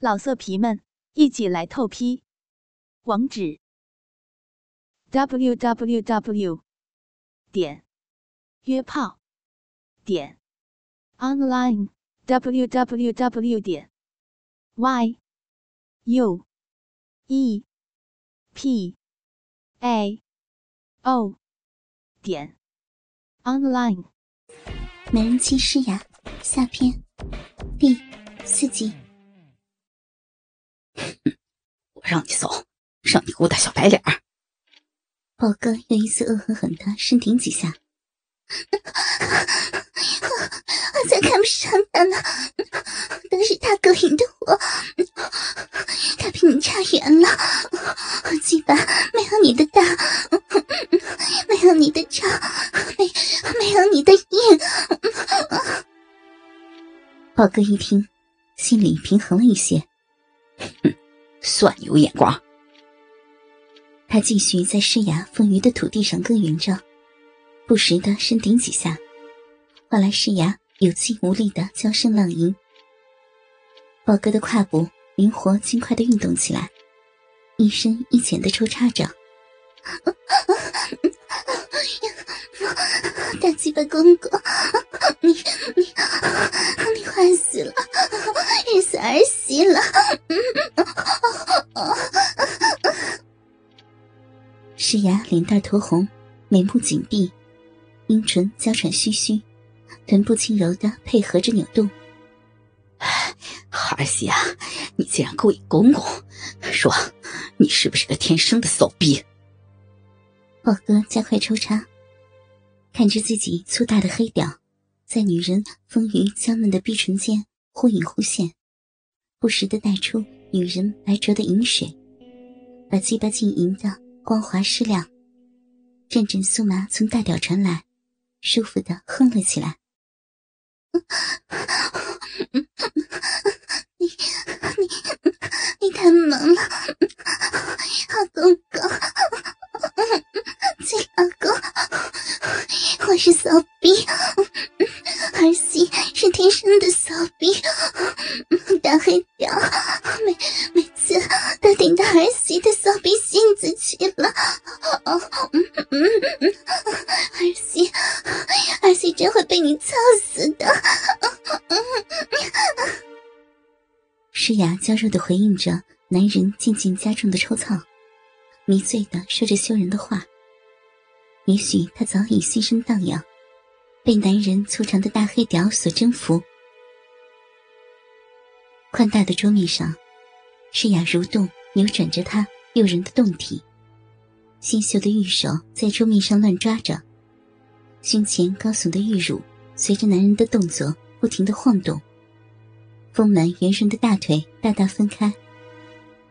老色皮们，一起来透批！网址：w w w 点约炮点 online w w w 点 y u e p a o 点 online。美人妻诗雅下篇第四集。我让你走，让你给我打小白脸儿。宝哥又一次恶狠狠的深顶几下，我才看不上他呢，都是他勾引的我，他比你差远了，鸡巴没有你的大，没有你的长，没没有你的硬。宝哥一听，心里平衡了一些，算你有眼光。他继续在施崖丰腴的土地上耕耘着，不时的深顶几下，换来施崖有气无力的娇声浪吟。宝哥的胯部灵活轻快的运动起来，一深一浅的抽插着。大鸡巴公公，你你你坏死了，日死儿媳了。施牙脸蛋酡红，眉目紧闭，阴唇娇喘吁吁，臀部轻柔的配合着扭动。儿媳啊，你竟然勾引公公，说你是不是个天生的骚逼？宝哥加快抽插。看着自己粗大的黑屌，在女人丰腴娇嫩的碧唇间忽隐忽现，不时的带出女人白灼的饮水，把鸡巴浸淫的光滑湿亮，阵阵酥麻从大屌传来，舒服的哼了起来。儿媳的骚逼性子去了。儿媳，儿媳真会被你操死的。诗雅娇弱的回应着男人渐渐加重的抽操，迷醉的说着羞人的话。也许他早已心生荡漾，被男人粗长的大黑屌所征服。宽大的桌面上，诗雅蠕动扭转着她诱人的胴体，纤秀的玉手在桌面上乱抓着，胸前高耸的玉乳随着男人的动作不停的晃动，丰满圆润的大腿大大分开，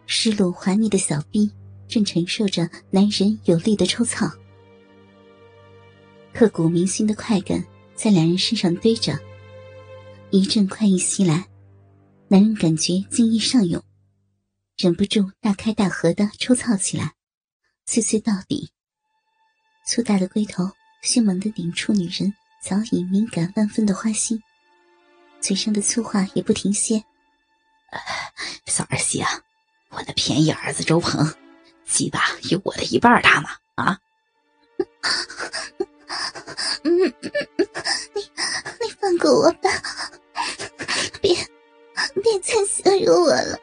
湿漉滑腻的小臂正承受着男人有力的抽操。刻骨铭心的快感在两人身上堆着，一阵快意袭来，男人感觉精液上涌，忍不住大开大合的抽操起来，碎碎到底。粗大的龟头迅猛的顶出女人早已敏感万分的花心，嘴上的粗话也不停歇：“小儿媳啊，我的便宜儿子周鹏，鸡巴有我的一半大吗？啊？”，你你放过我吧，别别再羞辱我了。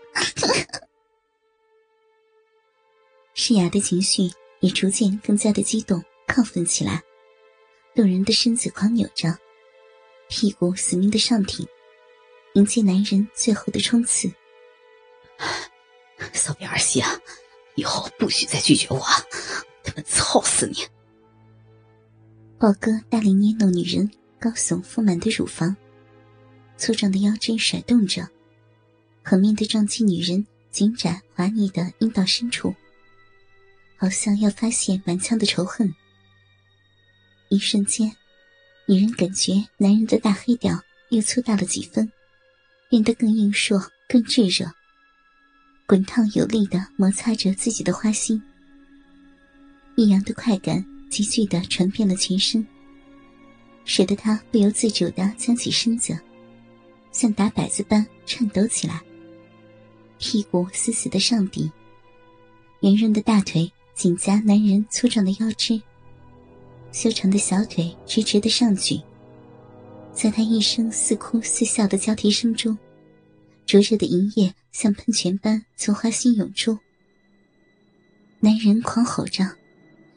诗雅的情绪也逐渐更加的激动、亢奋起来，动人的身子狂扭着，屁股死命的上挺，迎接男人最后的冲刺。骚逼儿媳啊，以后不许再拒绝我，他们操死你！宝哥大力捏弄女人高耸丰满的乳房，粗壮的腰肢甩动着，狠命的撞击女人紧窄滑腻的阴道深处，好像要发泄满腔的仇恨。一瞬间，女人感觉男人的大黑屌又粗大了几分，变得更硬硕、更炙热，滚烫有力的摩擦着自己的花心，异样的快感。急剧的传遍了全身，使得他不由自主的僵起身子，像打摆子般颤抖起来。屁股死死的上抵，圆润的大腿紧夹男人粗壮的腰肢，修长的小腿直直的上举。在他一声似哭似笑的交替声中，灼热的银液像喷泉般从花心涌出。男人狂吼着，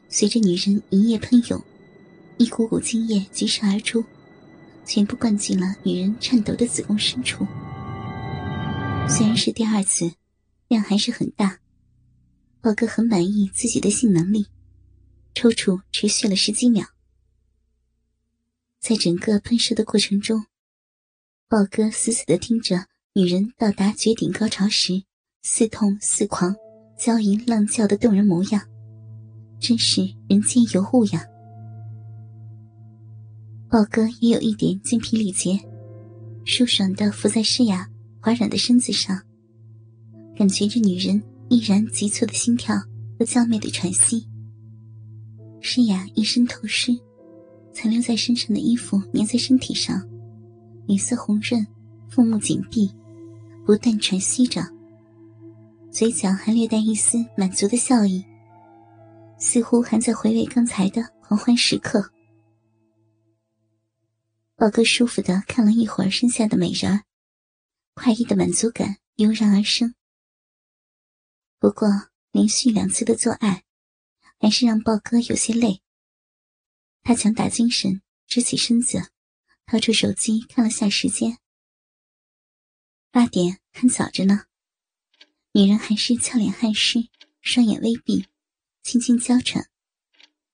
随着女人银液喷涌，一股股精液疾射而出，全部灌进了女人颤抖的子宫深处。虽然是第二次，量还是很大。豹哥很满意自己的性能力，抽搐持续了十几秒。在整个喷射的过程中，豹哥死死的听着女人到达绝顶高潮时似痛似狂、娇吟浪叫的动人模样，真是人间尤物呀！豹哥也有一点精疲力竭，舒爽的伏在诗雅滑软的身子上，感觉着女人依然急促的心跳和娇媚的喘息。诗雅一身透湿。残留在身上的衣服粘在身体上，脸色红润，腹目紧闭，不断喘息着，嘴角还略带一丝满足的笑意，似乎还在回味刚才的狂欢时刻。宝哥舒服的看了一会儿身下的美人儿，快意的满足感油然而生。不过连续两次的做爱，还是让豹哥有些累。他强打精神，直起身子，掏出手机看了下时间。八点还早着呢。女人还是俏脸汗湿，双眼微闭，轻轻娇喘，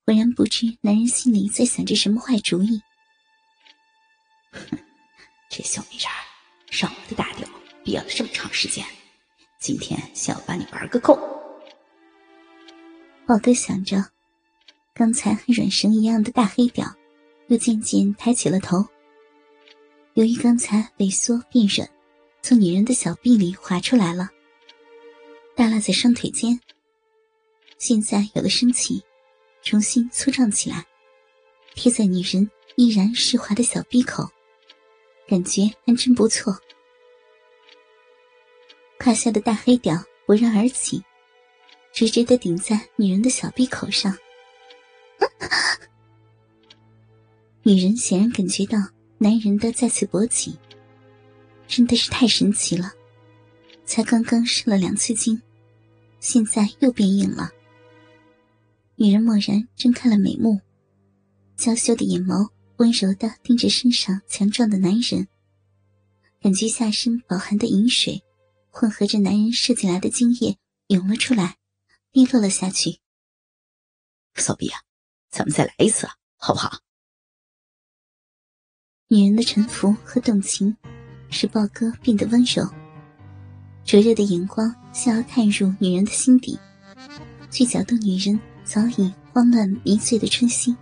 浑然不知男人心里在想着什么坏主意。哼，这小美人上我的大吊憋了这么长时间，今天想要把你玩个够。宝哥想着。刚才和软绳一样的大黑屌，又渐渐抬起了头。由于刚才萎缩变软，从女人的小臂里滑出来了，耷拉在双腿间。现在有了生气，重新粗壮起来，贴在女人依然湿滑的小臂口，感觉还真不错。胯下的大黑屌勃然而起，直直的顶在女人的小臂口上。女人显然感觉到男人的再次勃起，真的是太神奇了。才刚刚射了两次精，现在又变硬了。女人蓦然睁开了美目，娇羞的眼眸温柔的盯着身上强壮的男人，感觉下身饱含的饮水混合着男人射进来的精液涌了出来，滴落了下去。骚逼啊！咱们再来一次，好不好？女人的沉浮和动情，使豹哥变得温柔。灼热的眼光想要探入女人的心底，去搅动女人早已慌乱迷醉的春心。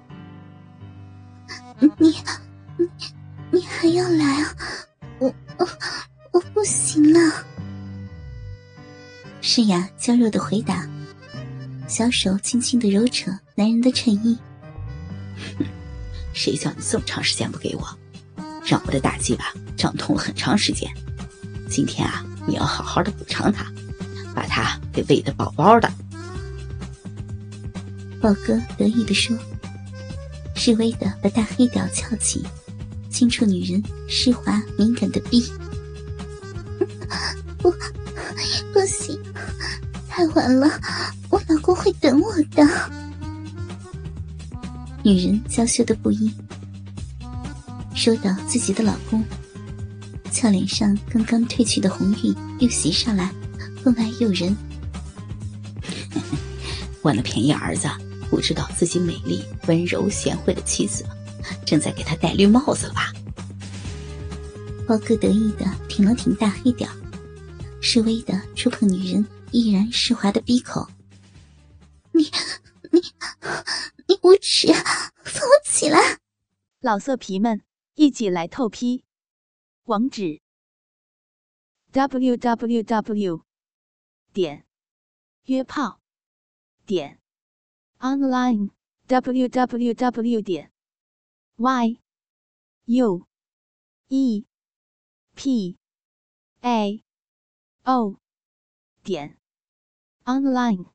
你你你还要来啊？我我我不行了。诗雅娇弱的回答。小手轻轻的揉扯男人的衬衣，谁叫你这么长时间不给我，让我的大鸡巴胀痛了很长时间。今天啊，你要好好的补偿他，把他给喂得饱饱的。宝哥得意的说，示威的把大黑屌翘起，轻触女人湿滑敏感的逼。不，不行，太晚了。我老公会等我的。女人娇羞的不已，说到自己的老公，俏脸上刚刚褪去的红晕又袭上来，分外诱人。为了便宜儿子，不知道自己美丽、温柔、贤惠的妻子正在给他戴绿帽子了吧？包哥得意的挺了挺大黑屌，示威的触碰女人依然湿滑的鼻口。你你你无耻！放我起来！老色皮们，一起来透批！网址：w w w 点约炮点 online w w w 点 y u e p a o 点 online。